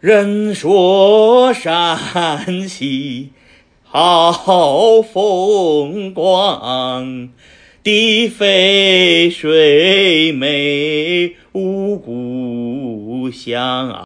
人说山西好风光，地肥水美，五谷香啊。